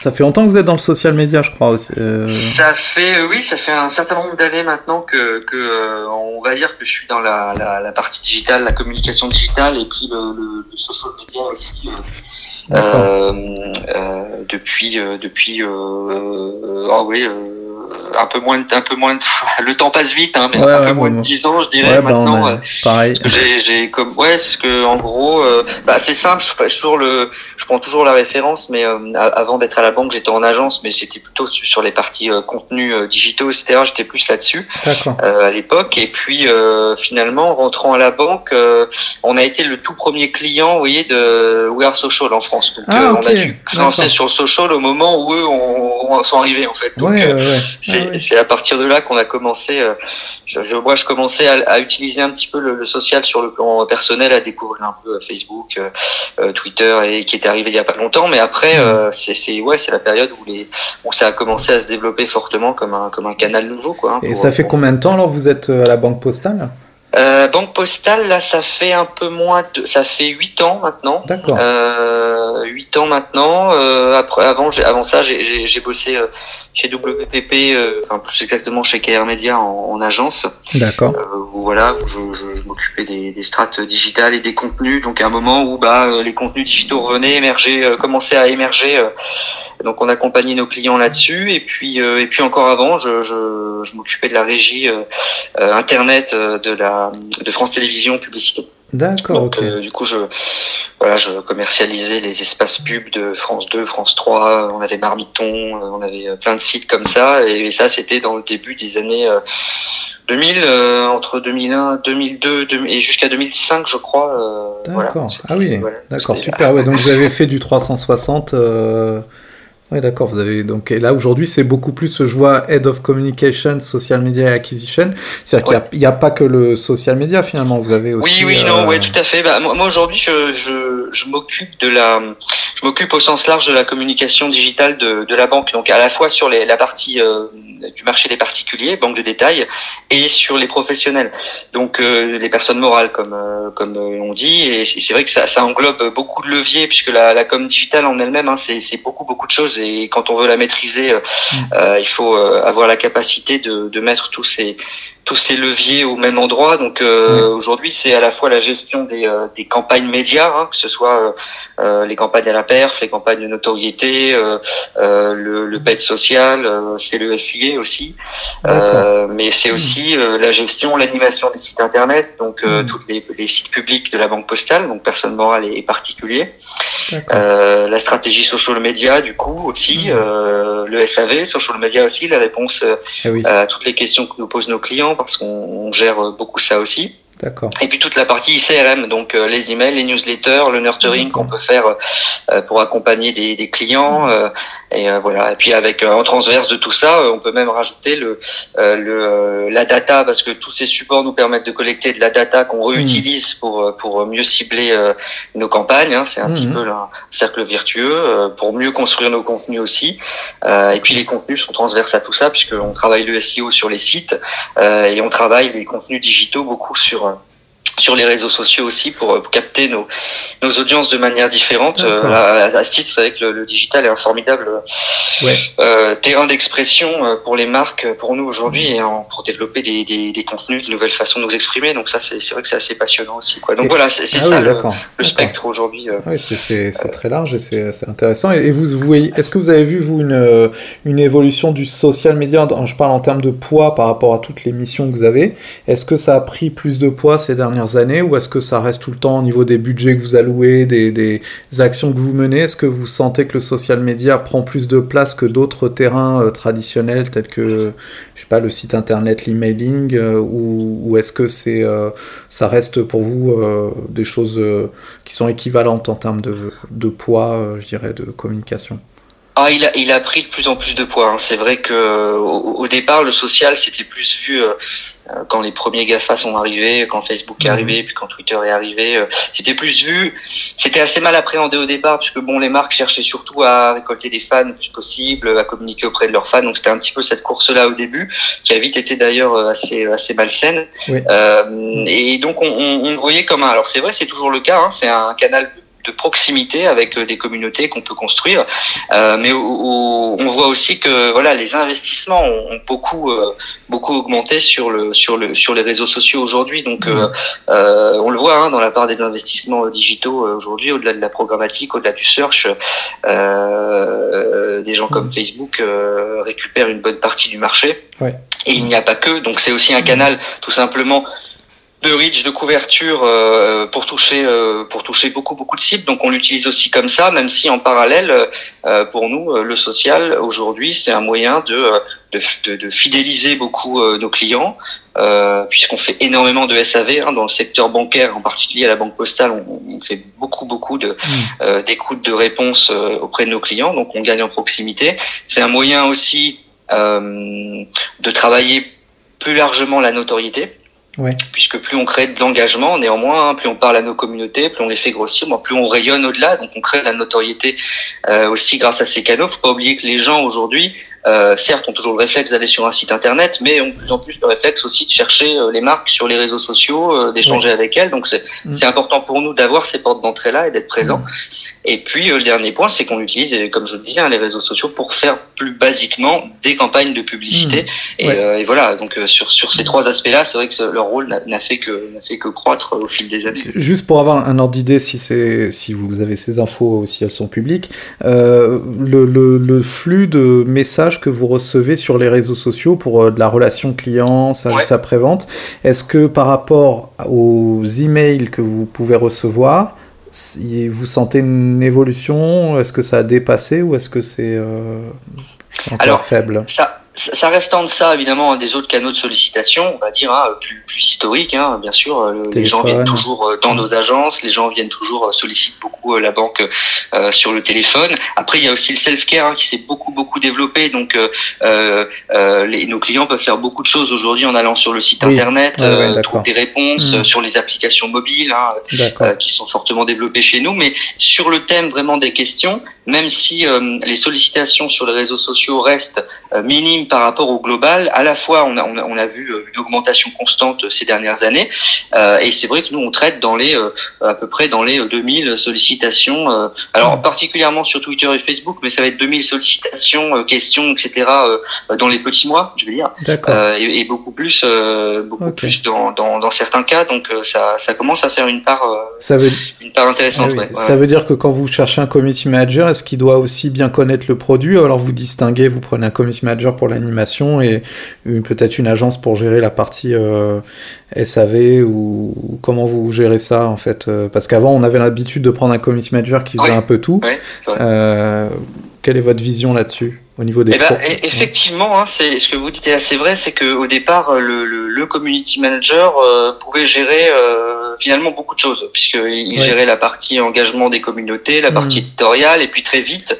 Ça fait longtemps que vous êtes dans le social media, je crois aussi. Euh. Ça fait, oui, ça fait un certain nombre d'années maintenant que, que euh, on va dire que je suis dans la, la, partie digitale, la communication digitale et puis le, le, social media aussi. Euh, depuis, depuis, ah oui un peu moins de, un peu moins de, le temps passe vite hein, mais un peu moins de 10 ans je dirais bah, maintenant euh, pareil. j'ai comme ouais ce que en gros euh, bah c'est simple je, toujours le je prends toujours la référence mais avant d'être à la banque j'étais en agence mais c'était plutôt sur les parties contenus digitaux etc j'étais plus là-dessus à l'époque. Et puis finalement rentrant à la banque on a été le tout premier client vous voyez de We Are Social en France. Donc ah, on a dû lancer sur Social au moment où eux on, sont arrivés en fait. Donc ah c'est à partir de là qu'on a commencé. Euh, je, je, moi, je commençais à, à utiliser un petit peu le, le, social sur le plan personnel, à découvrir un peu euh, Facebook, euh, Twitter, et qui était arrivé il y a pas longtemps. Mais après, mmh. c'est ouais, c'est la période où les où ça a commencé à se développer fortement comme un comme un canal nouveau, quoi. Hein, et ça fait combien de temps alors vous êtes à la banque postale? Euh, Banque Postale, là, ça fait un peu moins de, ça fait huit ans maintenant. D'accord. Euh, 8 ans maintenant. Euh, après, avant, avant ça, j'ai bossé euh, chez WPP, euh, enfin plus exactement chez KR Media en, en agence. D'accord. Euh, voilà, je, je, je m'occupais des, des, strates digitales et des contenus. Donc à un moment où bah les contenus digitaux revenaient, émerger, commençaient à émerger. donc on accompagnait nos clients là-dessus. Et puis et puis encore avant, je, je, je m'occupais de la régie internet de la de France Télévisions Publicité. D'accord. ok. du coup, je voilà, je commercialisais les espaces pubs de France 2, France 3, on avait Marmiton, euh, on avait euh, plein de sites comme ça, et ça c'était dans le début des années 2000, euh, entre 2001, 2002 et jusqu'à 2005 je crois. d'accord, ah oui, d'accord, super, ouais, donc vous avez fait du 360... Oui, d'accord. Vous avez donc et là aujourd'hui c'est beaucoup plus je vois head of communication, social media acquisition. C'est-à-dire qu'il n'y a, pas que le social media finalement. Vous avez aussi. Oui, oui, non, ouais, tout à fait. Bah, moi, aujourd'hui je, je, je m'occupe de la, je m'occupe au sens large de la communication digitale de, de la banque. Donc à la fois sur les, la partie euh, du marché des particuliers, banque de détail, et sur les professionnels. Donc euh, les personnes morales comme euh, comme on dit. Et c'est vrai que ça, ça englobe beaucoup de leviers puisque la, la com digitale en elle-même, hein, c'est beaucoup beaucoup de choses et quand on veut la maîtriser, euh, mm. euh, il faut euh, avoir la capacité de, de mettre tous ces tous ces leviers au même endroit. Donc euh, aujourd'hui, c'est à la fois la gestion des, euh, des campagnes médias, hein, que ce soit euh, les campagnes à la perf, les campagnes de notoriété, le, le paid social, c'est le SIA aussi. mais c'est hmm. aussi la gestion, l'animation des sites internet, donc mmh. tous les, les, sites publics de la banque postale, donc personnes morales et, particuliers. la stratégie social media, du coup aussi, hmm. le SAV, social media aussi, la réponse eh à toutes les questions que nous posent nos clients parce qu'on gère beaucoup ça aussi. D'accord. Et puis toute la partie CRM, donc euh, les emails, les newsletters, le nurturing qu'on peut faire euh, pour accompagner des, des clients. Euh, et voilà. Et puis avec en transverse de tout ça, on peut même rajouter le, le la data parce que tous ces supports nous permettent de collecter de la data qu'on réutilise pour pour mieux cibler nos campagnes. Hein. C'est un petit peu un cercle vertueux pour mieux construire nos contenus aussi. et puis les contenus sont transverses à tout ça puisqu'on travaille le SEO sur les sites et on travaille les contenus digitaux beaucoup sur euh, sur les réseaux sociaux aussi pour, euh, capter nos, nos audiences de manière différente. Euh, à, à, ce titre, c'est vrai que le, digital est un formidable terrain d'expression pour les marques, pour nous aujourd'hui, et pour développer des, des, des, contenus, de nouvelles façons de nous exprimer. Donc ça, c'est vrai que c'est assez passionnant aussi. Quoi. Donc voilà, c'est ah ça le, le, spectre aujourd'hui. Oui, c'est très large et c'est intéressant. Et, vous, vous est-ce que vous avez vu vous une, une évolution du social media? Je parle en termes de poids par rapport à toutes les missions que vous avez. Est-ce que ça a pris plus de poids ces dernières années ou est-ce que ça reste tout le temps au niveau des budgets que vous allouez, des, actions que vous menez? Est-ce que vous sentez que le social media prend plus de place que d'autres terrains euh, traditionnels tels que, je sais pas, le site internet, l'emailing euh, ou, est-ce que c'est, euh, ça reste pour vous des choses qui sont équivalentes en termes de, poids, je dirais, de communication? Ah, il a, il a pris de plus en plus de poids. Hein. C'est vrai que au, départ, le social, c'était plus vu quand les premiers GAFA sont arrivés, quand Facebook est Mhm. arrivé, puis quand Twitter est arrivé, euh, c'était plus vu. C'était assez mal appréhendé au départ, puisque bon, les marques cherchaient surtout à récolter des fans le plus possible, à communiquer auprès de leurs fans. Donc c'était un petit peu cette course-là au début, qui a vite été d'ailleurs euh, assez assez malsaine. Oui. Euh, et donc on, on, on le voyait comme un. Alors c'est vrai, c'est toujours le cas. Hein, c'est un canal de proximité avec euh, des communautés qu'on peut construire, euh, mais au- au- on voit aussi que voilà les investissements ont, ont beaucoup euh, beaucoup augmenté sur le sur le sur les réseaux sociaux aujourd'hui. Donc euh, euh, on le voit hein, dans la part des investissements euh, digitaux euh, aujourd'hui, au-delà de la programmatique, au-delà du search, euh, des gens comme Facebook euh, récupèrent une bonne partie du marché. Ouais. Et il n'y a pas que, donc c'est aussi un canal tout simplement de reach, de couverture euh, pour toucher euh, pour toucher beaucoup beaucoup de cibles. Donc on l'utilise aussi comme ça, même si en parallèle, euh, pour nous, euh, le social aujourd'hui c'est un moyen de euh, de, de, de fidéliser beaucoup euh, nos clients, euh, puisqu'on fait énormément de SAV hein, dans le secteur bancaire, en particulier à la banque postale, on, on fait beaucoup beaucoup de euh, d'écoute de réponses euh, auprès de nos clients, donc on gagne en proximité. C'est un moyen aussi euh, de travailler plus largement la notoriété. Puisque plus on crée de l'engagement, néanmoins, plus on parle à nos communautés, plus on les fait grossir, bon, plus on rayonne au-delà, donc on crée de la notoriété euh, aussi grâce à ces canaux. Faut pas oublier que les gens aujourd'hui, euh, certes, ont toujours le réflexe d'aller sur un site internet, mais ont de plus en plus le réflexe aussi de chercher euh, les marques sur les réseaux sociaux, euh, d'échanger avec elles. Donc c'est Mm. c'est important pour nous d'avoir ces portes d'entrée-là et d'être présents. Et puis le dernier point, c'est qu'on utilise, comme je le disais, hein, les réseaux sociaux pour faire plus basiquement des campagnes de publicité. Et, Ouais. euh, et voilà, donc sur sur ces trois aspects-là, c'est vrai que leur rôle n'a- fait que n'a fait que croître au fil des années. Juste pour avoir un ordre d'idée, si, c'est- si vous avez ces infos, si elles sont publiques, le, le- le flux de messages que vous recevez sur les réseaux sociaux pour euh, de la relation client, service Ouais. après-vente, est-ce que par rapport aux emails que vous pouvez recevoir, si vous sentez une évolution? Est-ce que ça a dépassé ou est-ce que c'est euh, encore Alors, faible? Ça, ça reste en deçà évidemment des autres canaux de sollicitation, on va dire hein, plus, plus historiques. Hein, bien sûr, Euh, le- les gens viennent toujours euh, dans nos agences, les gens viennent toujours euh, sollicitent beaucoup la banque euh, sur le téléphone. Après, il y a aussi le self-care hein, qui s'est beaucoup beaucoup développé. Donc, euh, euh, les, nos clients peuvent faire beaucoup de choses aujourd'hui en allant sur le site Oui. internet, ouais, euh, trouver des réponses Mm. euh, sur les applications mobiles. Hein, euh, qui sont fortement développés chez nous. Mais sur le thème vraiment des questions, même si euh, les sollicitations sur les réseaux sociaux restent euh, par rapport au global, à la fois on a, on a, on a vu euh, une augmentation constante ces dernières années, euh, et c'est vrai que nous on traite dans les euh, à peu près dans les euh, 2000 sollicitations. euh, alors particulièrement sur Twitter et Facebook, mais ça va être 2000 sollicitations, euh, questions, etc. euh, dans les petits mois, je veux dire. Euh, et, et beaucoup plus, euh, beaucoup plus dans, dans, dans certains cas. Donc euh, ça, ça commence à faire une part, euh, Ça veut, une part intéressante. Ah oui. ouais, ouais. Ça veut dire que quand vous cherchez un community manager, est-ce qu'il doit aussi bien connaître le produit alors vous distinguez, vous prenez un community manager pour l'animation et euh, peut-être une agence pour gérer la partie euh, SAV ou, ou comment vous gérez ça en fait euh, Parce qu'avant on avait l'habitude de prendre un community manager qui faisait un peu tout. Euh, quelle est votre vision là-dessus au niveau des Eh ben, e- effectivement, hein, c'est ce que vous dites est assez vrai, c'est que au départ, le, le, le community manager euh, pouvait gérer euh, finalement beaucoup de choses, puisqu'il il Ouais. gérait la partie engagement des communautés, la partie Mhm. éditoriale, et puis très vite,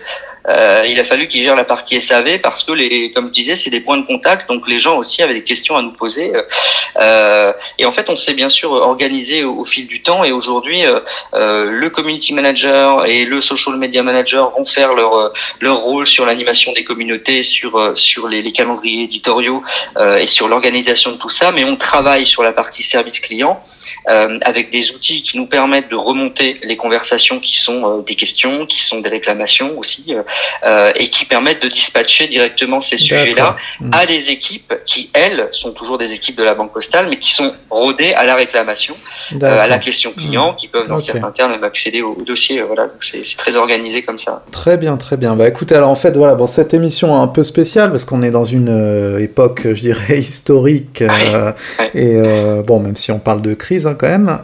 euh, il a fallu qu'il gère la partie SAV parce que les, comme je disais, c'est des points de contact, donc les gens aussi avaient des questions à nous poser. Euh, et en fait, on s'est bien sûr organisé au, fil du temps, et aujourd'hui, euh, euh, le community manager et le social media manager vont faire leur euh, leur rôle sur l'animation des communautés, sur euh, sur les, les calendriers éditoriaux et sur l'organisation de tout ça. Mais on travaille sur la partie service client euh, avec des outils qui nous permettent de remonter les conversations qui sont des questions, qui sont des réclamations aussi, euh, et qui permettent de dispatcher directement ces sujets-là. Mhm. à des équipes qui elles sont toujours des équipes de la banque postale, mais qui sont rodées à la réclamation, euh, à la question client, qui peuvent dans certains cas même accéder au, au dossier. euh, Voilà, donc c'est très organisé comme ça. Très bien, très bien. Bah écoutez, alors en fait, voilà, bon, cette émission est un peu spéciale parce qu'on est dans une euh, époque, je dirais, historique. Ouais. Et bon, même si on parle de crise hein, quand même.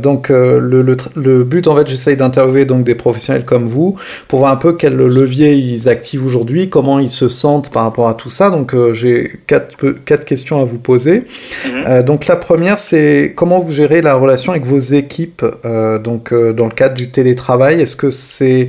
Donc le, le, le but, en fait, j'essaye d'interviewer donc des professionnels comme vous pour voir un peu quel levier ils activent aujourd'hui, comment ils se sentent par rapport à tout ça. Donc euh, j'ai quatre, questions à vous poser. Mhm. Euh, donc la première, c'est comment vous gérez la relation avec vos équipes euh, donc dans le cadre du télétravail? Est-ce que c'est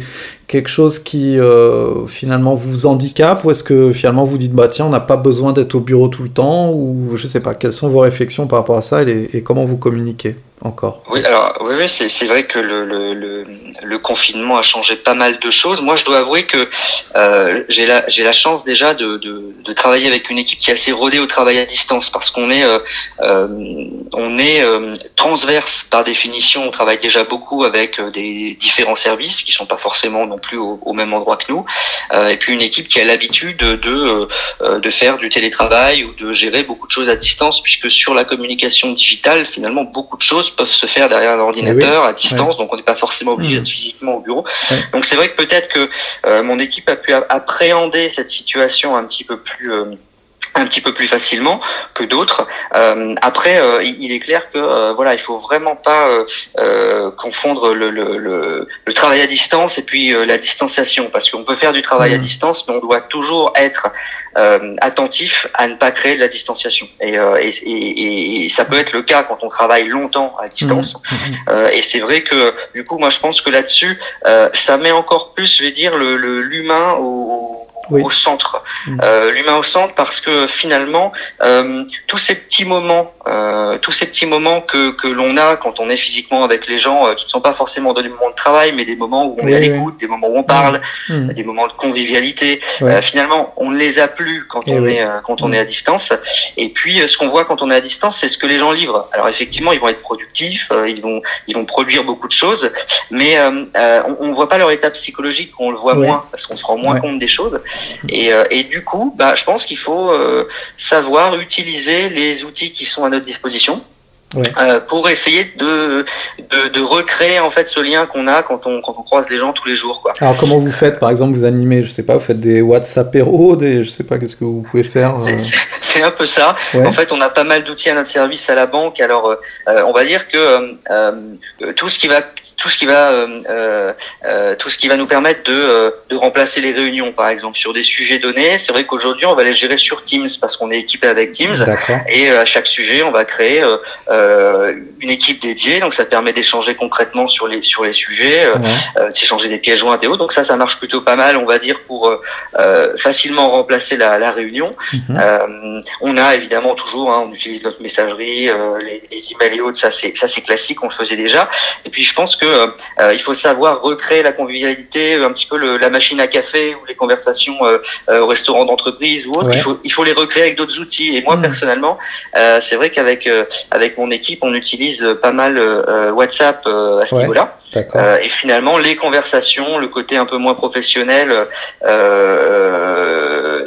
quelque chose qui euh, finalement vous handicape ou est-ce que finalement vous dites bah tiens on n'a pas besoin d'être au bureau tout le temps ou je sais pas quelles sont vos réflexions par rapport à ça et comment vous communiquez encore? Oui, alors oui, c'est vrai que le, confinement a changé pas mal de choses. Moi, je dois avouer que euh, j'ai la, la chance déjà de, de, travailler avec une équipe qui est assez rodée au travail à distance parce qu'on est, euh, on est transverse par définition. On travaille déjà beaucoup avec des différents services qui sont pas forcément non plus au, au même endroit que nous. et puis une équipe qui a l'habitude de, de, de faire du télétravail ou de gérer beaucoup de choses à distance puisque sur la communication digitale, finalement, beaucoup de choses peuvent se faire derrière l'ordinateur, eh à distance, donc on n'est pas forcément obligé d'être mmh. physiquement au bureau. Donc c'est vrai que peut-être que euh, mon équipe a pu appréhender cette situation un petit peu plus euh, un petit peu plus facilement que d'autres. Euh, après, euh, il est clair que euh, voilà, il faut vraiment pas euh, confondre le, le, le, le, travail à distance et puis la distanciation, parce qu'on peut faire du travail à mmh. distance, mais on doit toujours être attentif à ne pas créer de la distanciation. Et, et, et, ça peut être le cas quand on travaille longtemps à distance. Mmh. Mmh. et c'est vrai que du coup, moi, je pense que là-dessus, ça met encore plus, je vais dire, l'humain au au centre, mm. euh, l'humain au centre, parce que finalement, euh, tous ces petits moments, euh, tous ces petits moments que, que l'on a quand on est physiquement avec les gens, euh, qui ne sont pas forcément des moments de travail, mais des moments où on est à l'écoute, des moments où on parle, mm. Mm. des moments de convivialité. Euh, finalement, on ne les a plus quand on est quand on est à distance. Et puis, ce qu'on voit quand on est à distance, c'est ce que les gens livrent. Alors effectivement, ils vont être productifs, ils vont ils vont produire beaucoup de choses, mais on, ne voit pas leur état psychologique, on le voit moins parce qu'on se rend moins compte des choses. Et, euh, et du coup, bah, je pense qu'il faut euh, savoir utiliser les outils qui sont à notre disposition. Ouais. Euh, pour essayer de, de, de, recréer en fait ce lien qu'on a quand on, quand on croise les gens tous les jours quoi. Alors comment vous faites par exemple vous animez je sais pas vous faites des WhatsApp des je sais pas qu'est-ce que vous pouvez faire euh... C'est un peu ça. Ouais. En fait on a pas mal d'outils à notre service à la banque alors euh, on va dire que tout ce qui va tout ce qui va euh, euh, tout ce qui va nous permettre de, euh, de remplacer les réunions par exemple sur des sujets donnés c'est vrai qu'aujourd'hui on va les gérer sur Teams parce qu'on est équipé avec Teams et à chaque sujet on va créer une équipe dédiée donc ça permet d'échanger concrètement sur les sur les sujets ouais. d'échanger des pièces jointes et autres donc ça ça marche plutôt pas mal on va dire pour facilement remplacer la, la réunion mm-hmm. on a évidemment toujours hein, on utilise notre messagerie les, les emails et autres ça c'est ça c'est classique on le faisait déjà et puis je pense que euh, euh, il faut savoir recréer la convivialité, un petit peu le, la machine à café ou les conversations euh, au restaurant d'entreprise ou autre. Il faut il faut les recréer avec d'autres outils. Et moi mmh. personnellement, c'est vrai qu'avec avec mon équipe, on utilise pas mal WhatsApp à ce niveau-là. et finalement, les conversations, le côté un peu moins professionnel.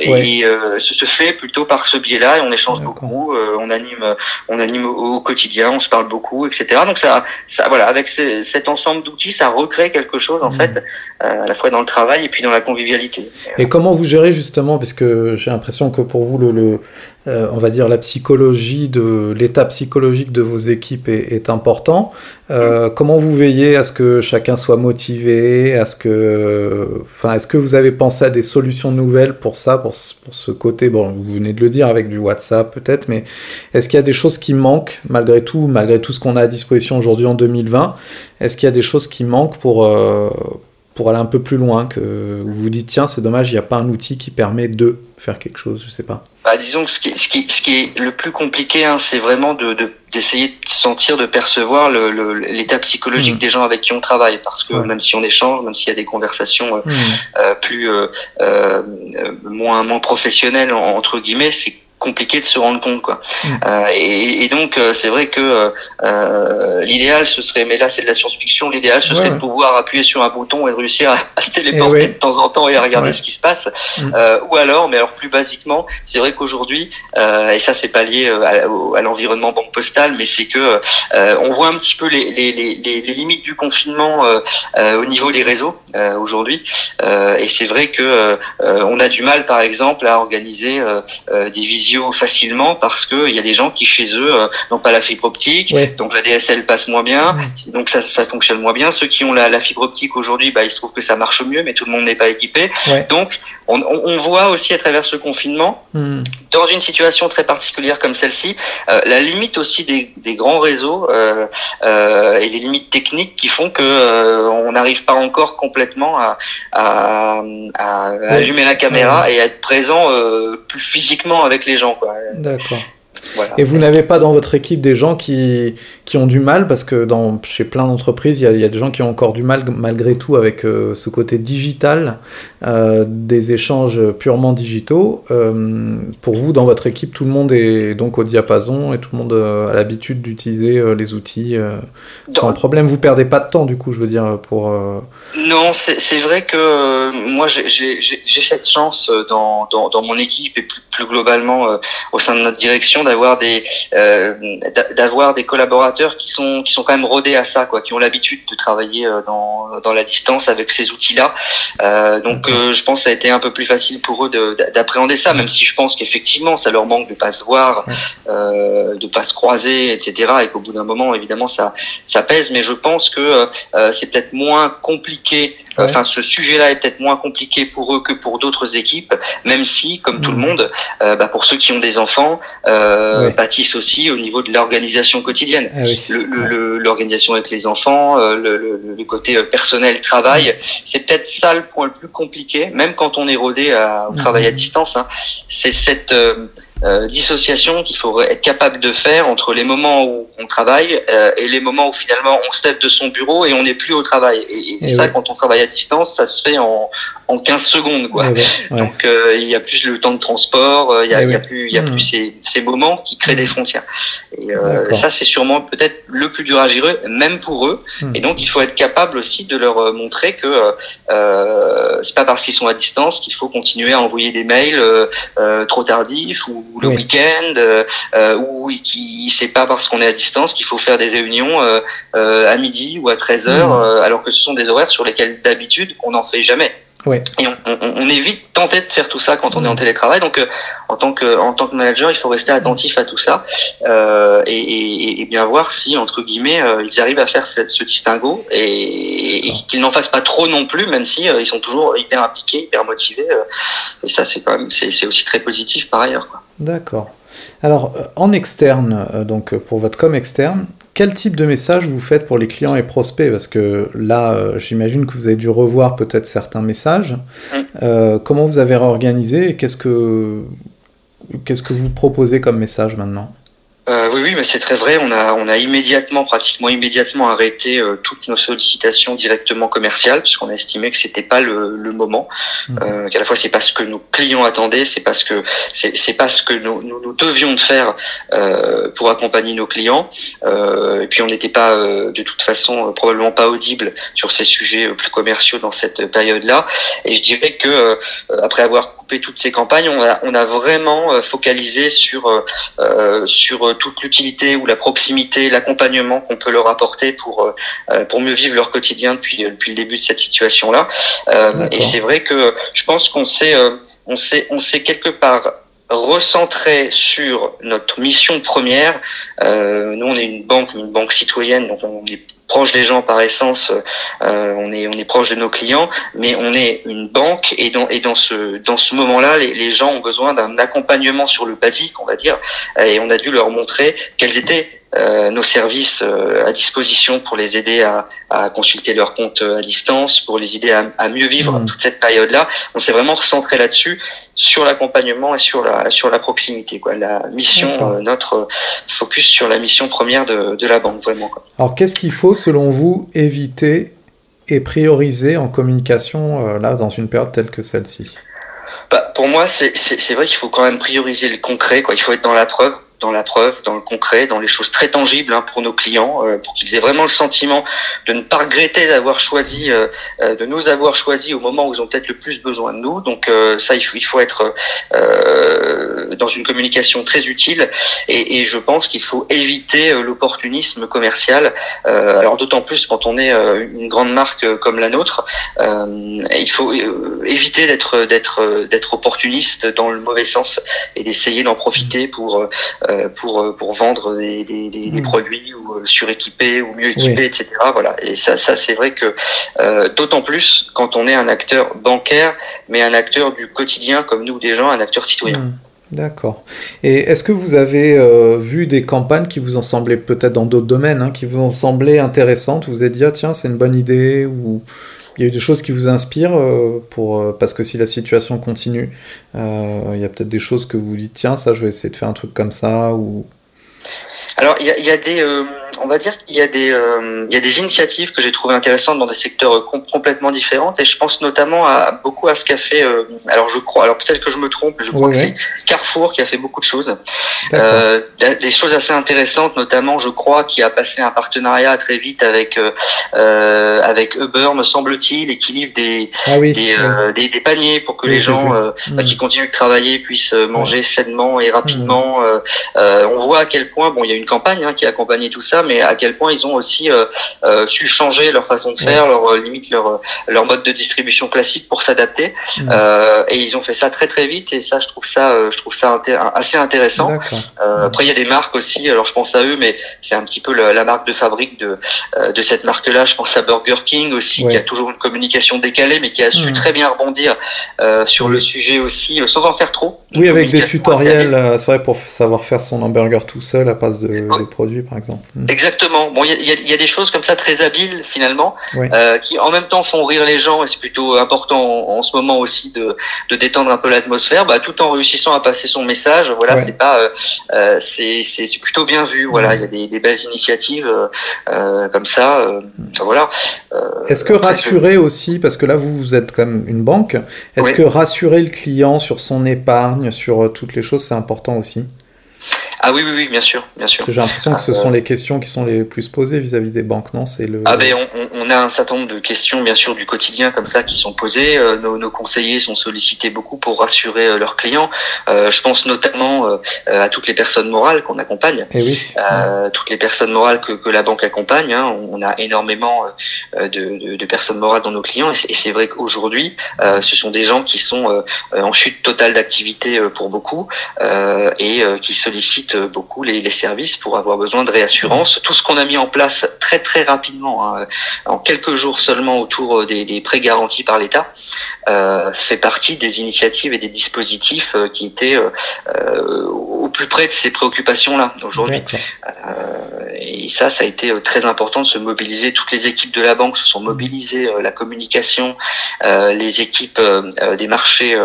et se, fait plutôt par ce biais-là et on échange beaucoup, on anime, on anime au, quotidien, on se parle beaucoup, etc. Donc ça, ça voilà, avec cette ensemble d'outils, ça recrée quelque chose en mmh. fait, euh, à la fois dans le travail et puis dans la convivialité. Et comment vous gérez justement, puisque j'ai l'impression que pour vous le, le euh, on va dire la psychologie de l'état psychologique de vos équipes est, est important. Euh, mmh. Comment vous veillez à ce que chacun soit motivé, à ce que, enfin, est-ce que vous avez pensé à des solutions nouvelles pour ça, pour, pour ce côté, bon, vous venez de le dire avec du WhatsApp peut-être, mais est-ce qu'il y a des choses qui manquent malgré tout, malgré tout ce qu'on a à disposition aujourd'hui en 2020 Est-ce qu'il y a des choses qui manquent pour euh, pour aller un peu plus loin, que vous vous dites tiens c'est dommage il n'y a pas un outil qui permet de faire quelque chose, je sais pas. Bah, disons que ce qui, ce qui, ce qui est le plus compliqué, hein, c'est vraiment de, d'essayer de, sentir, de percevoir le, l'état psychologique mmh. des gens avec qui on travaille, parce que ouais. même si on échange, même s'il y a des conversations euh, mmh. euh, plus euh, euh, moins moins professionnelles entre guillemets, c'est compliqué de se rendre compte quoi. Mm. Euh, et, et, donc euh, c'est vrai que euh, l'idéal ce serait, mais là c'est de la science-fiction, l'idéal ce serait ouais. de pouvoir appuyer sur un bouton et de réussir à, à se téléporter ouais. de temps en temps et à regarder ce qui se passe. Mm. Ou alors, mais alors plus basiquement, c'est vrai qu'aujourd'hui, et ça c'est pas lié à, à l'environnement banque postale, mais c'est que on voit un petit peu les, les, les, les limites du confinement au niveau des réseaux aujourd'hui. et c'est vrai que on a du mal par exemple à organiser des visios visio facilement parce que il y a des gens qui chez eux n'ont pas la fibre optique, donc la DSL passe moins bien, donc ça, ça fonctionne moins bien. Ceux qui ont la, la fibre optique aujourd'hui, bah, il se trouve que ça marche mieux, mais tout le monde n'est pas équipé. Donc on, on, voit aussi à travers ce confinement, hmm. dans une situation très particulière comme celle-ci, euh, la limite aussi des, des grands réseaux euh, euh, et les limites techniques qui font que euh, on n'arrive pas encore complètement à, à, à allumer la caméra et à être présent euh, plus physiquement avec les gens. D'accord. Et vous n'avez pas dans votre équipe des gens qui, qui ont du mal, parce que dans, chez plein d'entreprises, il y, y, a des gens qui ont encore du mal malgré tout avec euh, ce côté digital, euh, des échanges purement digitaux. Euh, pour vous, dans votre équipe, tout le monde est donc au diapason et tout le monde a l'habitude d'utiliser les outils sans problème. Vous perdez pas de temps, du coup, je veux dire, pour... Non, c'est vrai que moi, j'ai cette chance dans, dans, dans, mon équipe et plus, plus globalement au sein de notre direction d'avoir des, d'avoir des collaborateurs qui sont qui sont quand même rodés à ça, quoi, qui ont l'habitude de travailler euh, dans dans la distance avec ces outils-là. Euh, donc, euh, je pense que ça a été un peu plus facile pour eux d'appréhender ça, même si je pense qu'effectivement, ça leur manque de pas se voir, euh, de pas se croiser, etc. Et qu'au bout d'un moment, évidemment, ça ça pèse. Mais je pense que euh, c'est peut-être moins compliqué. Enfin, ce sujet-là est peut-être moins compliqué pour eux que pour d'autres équipes, même si, comme tout le mmh. monde, bah, pour ceux qui ont des enfants, euh, bâtissent aussi au niveau de l'organisation quotidienne. Ah l'organisation avec les enfants, euh, le, côté euh, personnel, travail, c'est peut-être ça le point le plus compliqué, même quand on est rodé à, au travail à mhm. distance. Hein. c'est cette euh, euh, dissociation qu'il faut être capable de faire entre les moments où on travaille euh, et les moments où finalement on se lève de son bureau et on n'est plus au travail. Et, et, ça, quand on travaille à distance, ça se fait en, en 15 secondes. Quoi. Donc euh, il y a plus le temps de transport, il y, a, il y a plus, y a plus ces, ces moments qui créent des frontières. Et ça, c'est sûrement peut-être le plus dur à gérer, même pour eux. Hmm. Et donc il faut être capable aussi de leur montrer que euh, c'est pas parce qu'ils sont à distance qu'il faut continuer à envoyer des mails trop tardifs ou le week-end, euh, euh, ou qui c'est pas parce qu'on est à distance qu'il faut faire des réunions euh, à midi ou à 13 heures, mmh. alors que ce sont des horaires sur lesquels d'habitude on n'en fait jamais. Et on, on, on, est vite tenté de faire tout ça quand on est en mmh. télétravail. Donc, en tant que en tant que manager, il faut rester attentif à tout ça euh, et, et, bien voir si entre guillemets ils arrivent à faire cette, ce distinguo et, et qu'ils n'en fassent pas trop non plus, même si ils sont toujours hyper impliqués, hyper motivés. et ça, c'est quand même c'est aussi très positif par ailleurs. D'accord. Alors, euh, en externe, euh, donc euh, pour votre com externe, quel type de message vous faites pour les clients et prospects? Parce que là, j'imagine que vous avez dû revoir peut-être certains messages. comment vous avez réorganisé et qu'est-ce que, qu'est-ce que vous proposez comme message maintenant? Euh, oui, oui, mais c'est très vrai. On a, on a immédiatement, pratiquement immédiatement arrêté euh, toutes nos sollicitations directement commerciales, puisqu'on a estimé que c'était pas le, le moment. Mmh. Euh, qu'à la fois c'est pas ce que nos clients attendaient, c'est parce que c'est pas ce que nous, nous, nous, devions de faire euh, pour accompagner nos clients. Euh, et puis on n'était pas, euh, de toute façon, probablement pas audible sur ces sujets plus commerciaux dans cette période-là. Et je dirais que après avoir coupé toutes ces campagnes, on a, on a vraiment focalisé sur sur toute l'utilité ou la proximité, l'accompagnement qu'on peut leur apporter pour euh, euh, pour mieux vivre leur quotidien depuis depuis le début de cette situation là. Euh, et c'est vrai que je pense qu'on s'est on s'est on s'est quelque part recentré sur notre mission première. Euh, nous, on est une banque, une banque citoyenne, donc on est proche des gens par essence, euh, on est on est proche de nos clients, mais on est une banque et dans et dans ce dans ce moment-là, les, gens ont besoin d'un accompagnement sur le basique, on va dire, et on a dû leur montrer quels étaient euh, nos services euh, à disposition pour les aider à, à, consulter leur compte à distance, pour les aider à, à mieux vivre mmh. toute cette période-là. On s'est vraiment recentré là-dessus, sur l'accompagnement et sur la sur la proximité. Quoi. La mission, euh, notre focus sur la mission première de, de la banque, vraiment. Quoi. Alors, qu'est-ce qu'il faut, selon vous, éviter et prioriser en communication euh, là dans une période telle que celle-ci? Bah, Pour moi, c'est vrai qu'il faut quand même prioriser le concret. Quoi. Il faut être dans la preuve. Dans la preuve, dans le concret, dans les choses très tangibles hein, pour nos clients, pour qu'ils aient vraiment le sentiment de ne pas regretter d'avoir choisi, de nous avoir choisi au moment où ils ont peut-être le plus besoin de nous. Donc ça, il faut, il faut être dans une communication très utile et, et je pense qu'il faut éviter l'opportunisme commercial. alors d'autant plus quand on est une grande marque comme la nôtre, il faut éviter d'être d'être d'être opportuniste dans le mauvais sens et d'essayer d'en profiter pour euh, pour pour vendre des, des, des, hmm. produits ou euh, suréquipés ou mieux équipés, etc. Voilà. Et ça ça c'est vrai que euh, d'autant plus quand on est un acteur bancaire, mais un acteur du quotidien comme nous des gens, un acteur citoyen. Hmm. D'accord. Et est-ce que vous avez vu des campagnes qui vous ont semblé, peut-être dans d'autres domaines, hein, qui vous ont semblé intéressantes Vous vous êtes dit, ah, tiens, c'est une bonne idée ou il y a eu des choses qui vous inspirent euh, pour, euh, parce que si la situation continue, euh, il y a peut-être des choses que vous dites tiens ça je vais essayer de faire un truc comme ça ou. Alors il y y a, des on va dire qu'il y a des euh, il y a des initiatives que j'ai trouvées intéressantes dans des secteurs complètement différents. Et je pense notamment à beaucoup à ce qu'a fait euh, alors je crois alors peut-être que je me trompe mais je crois que c'est Carrefour qui a fait beaucoup de choses. Euh, des choses assez intéressantes notamment je crois qui a passé un partenariat très vite avec euh, avec Uber me semble-t-il et qui livre des ah des, des, des, paniers pour que les gens bah, qui hmm. continuent de travailler puissent manger sainement et rapidement hmm. on voit à quel point bon il y a une campagne hein, qui a accompagné tout ça mais à quel point ils ont aussi euh, euh, su changer leur façon de faire, leur euh, limite leur leur mode de distribution classique pour s'adapter. Mmh. et ils ont fait ça très très vite et ça je trouve ça je trouve ça assez intéressant. après il y a des marques aussi, alors je pense à eux, mais c'est un petit peu la, marque de fabrique de de cette marque-là. Je pense à Burger King aussi, qui a toujours une communication décalée, mais qui a su mmh. très bien rebondir sur le sujet aussi, sans en faire trop. Oui, avec des tutoriels, c'est vrai, pour savoir faire son hamburger tout seul à base de, des produits, par exemple. Mmh. Exactement. Bon, il y a, y a, des choses comme ça très habiles finalement, euh, qui en même temps font rire les gens et c'est plutôt important en, ce moment aussi de, de détendre un peu l'atmosphère, bah, tout en réussissant à passer son message. Voilà, c'est pas, euh, euh c'est plutôt bien vu. Voilà, il y a des, des belles initiatives euh, comme ça. Euh, voilà. Est-ce que rassurer aussi, parce que là vous, vous êtes comme une banque, est-ce que rassurer le client sur son épargne, sur toutes les choses, c'est important aussi? Ah oui, oui, oui, bien sûr, bien sûr. J'ai l'impression que ce sont euh, les questions qui sont les plus posées vis-à-vis des banques, non? C'est le. Ah ben, on, on, a un certain nombre de questions, bien sûr, du quotidien comme ça qui sont posées. Euh, nos, nos, conseillers sont sollicités beaucoup pour rassurer euh, leurs clients. je pense notamment à toutes les personnes morales qu'on accompagne. Et eh oui. Toutes les personnes morales que, que la banque accompagne. Hein. On a énormément de, de, de, personnes morales dans nos clients, et c'est vrai qu'aujourd'hui, ce sont des gens qui sont en chute totale d'activité pour beaucoup et qui sollicitent beaucoup les, services pour avoir besoin de réassurance. Tout ce qu'on a mis en place très très rapidement, hein, en quelques jours seulement autour euh, des, prêts garantis par l'État, euh, fait partie des initiatives et des dispositifs euh, qui étaient au plus près de ces préoccupations-là aujourd'hui. et ça, ça a été très important de se mobiliser. Toutes les équipes de la banque se sont mobilisées, la communication, les équipes des marchés,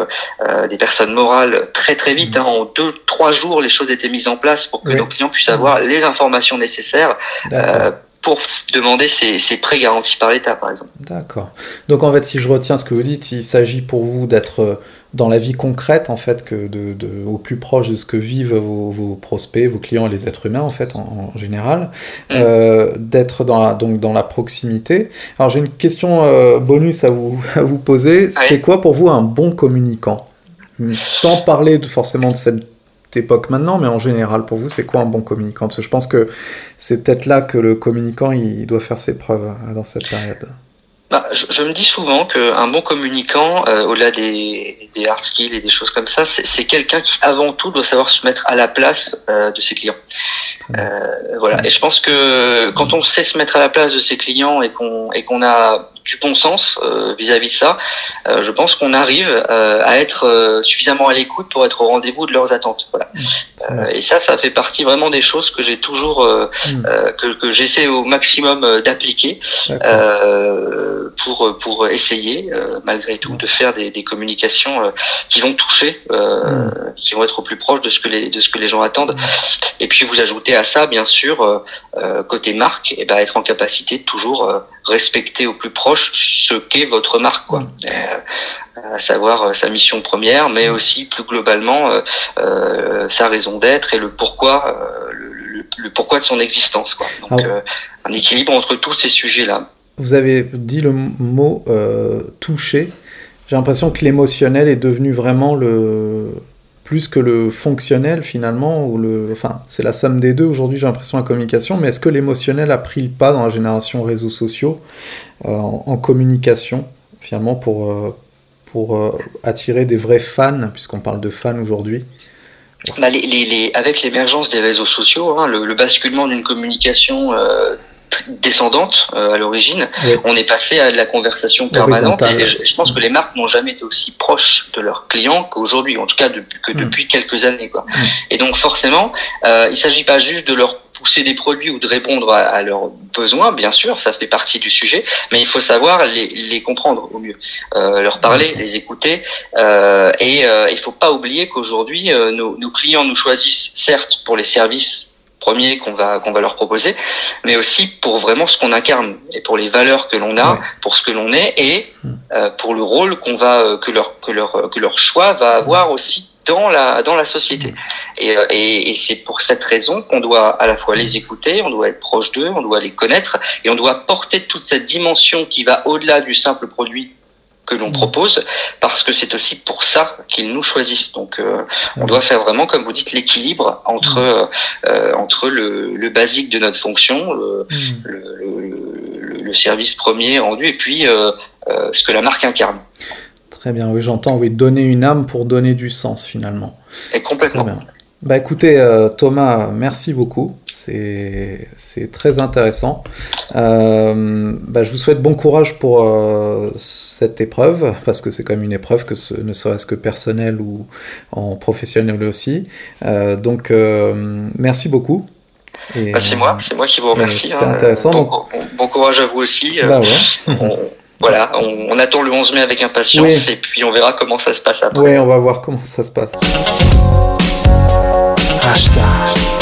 des personnes morales, très très vite. Hein, en deux, trois jours, les choses étaient mises en place pour que nos clients puissent avoir les informations nécessaires euh, pour demander ces, ces, prêts garantis par l'État, par exemple. D'accord. Donc en fait, si je retiens ce que vous dites, il s'agit pour vous d'être dans la vie concrète, en fait, que de, de, au plus proche de ce que vivent vos, vos, prospects, vos clients et les êtres humains, en fait, en, général, mm. euh, d'être dans la, donc dans la proximité. Alors j'ai une question euh, bonus à vous, à vous poser. C'est quoi pour vous un bon communicant? Sans parler de, forcément de cette époque maintenant, mais en général, pour vous, c'est quoi un bon communicant? Parce que je pense que c'est peut-être là que le communicant, il doit faire ses preuves hein, dans cette période. Bah, je, me dis souvent qu'un bon communicant, euh, au-delà des, des, hard skills et des choses comme ça, c'est quelqu'un qui avant tout doit savoir se mettre à la place euh, de ses clients. Euh, voilà. Et je pense que quand on sait se mettre à la place de ses clients et qu'on et qu'on a du bon sens euh, vis-à-vis de ça, euh, je pense qu'on arrive euh, à être suffisamment à l'écoute pour être au rendez-vous de leurs attentes. Voilà. Mmh. et ça, ça fait partie vraiment des choses que j'ai toujours, mmh. que, que j'essaie au maximum d'appliquer. pour pour essayer malgré tout de faire des, des communications qui vont toucher, mm. qui vont être au plus proche de ce que les de ce que les gens attendent. Et puis vous ajoutez à ça bien sûr côté marque, et ben être en capacité de toujours respecter au plus proche ce qu'est votre marque, quoi. Mm. à savoir sa mission première, mais mm. aussi plus globalement sa raison d'être et le pourquoi, le, le, pourquoi de son existence. Quoi. Donc, euh, un équilibre entre tous ces sujets-là. Vous avez dit le mot euh, toucher. J'ai l'impression que l'émotionnel est devenu vraiment le plus que le fonctionnel finalement, ou le, enfin c'est la somme des deux. Aujourd'hui j'ai l'impression la communication, mais est-ce que l'émotionnel a pris le pas dans la génération réseaux sociaux euh, en, communication finalement pour, pour attirer des vrais fans, puisqu'on parle de fans aujourd'hui? Bah, les, les, avec l'émergence des réseaux sociaux, hein, le, le, basculement d'une communication euh, descendante euh, à l'origine, on est passé à de la conversation permanente. Et je, pense que les marques n'ont jamais été aussi proches de leurs clients qu'aujourd'hui, en tout cas depuis, que mm. depuis quelques années. Quoi. Mm. Et donc forcément, euh, il s'agit pas juste de leur pousser des produits ou de répondre à, leurs besoins, bien sûr, ça fait partie du sujet, mais il faut savoir les, les comprendre au mieux, euh, leur parler, les écouter, euh, et euh, il faut pas oublier qu'aujourd'hui euh, nos, nos clients nous choisissent certes pour les services premiers qu'on va qu'on va leur proposer, mais aussi pour vraiment ce qu'on incarne et pour les valeurs que l'on a, pour ce que l'on est et mm. euh, pour le rôle qu'on va que leur que leur que leur choix va avoir aussi dans la, dans la société. Et, euh, et, et c'est pour cette raison qu'on doit à la fois les écouter, on doit être proche d'eux, on doit les connaître, et on doit porter toute cette dimension qui va au-delà du simple produit que l'on propose, parce que c'est aussi pour ça qu'ils nous choisissent. Donc, euh, on doit faire vraiment, comme vous dites, l'équilibre entre euh, entre le, le, basique de notre fonction, le, le, le service premier rendu, et puis euh, ce que la marque incarne. Très bien, oui, j'entends, oui, donner une âme pour donner du sens finalement. Et complètement. Très bien. Bah écoutez, euh, Thomas, merci beaucoup. C'est très intéressant. Euh, bah, je vous souhaite bon courage pour euh, cette épreuve, parce que c'est quand même une épreuve, que ce, ne serait-ce que personnelle ou en professionnel aussi. donc, merci beaucoup. Bah, c'est moi, c'est moi qui vous remercie. C'est hein. intéressant. Bon, bon, courage à vous aussi. Bah ouais. voilà, on, attend le 11 mai avec impatience et puis on verra comment ça se passe après. Oui, on va voir comment ça se passe. Lá.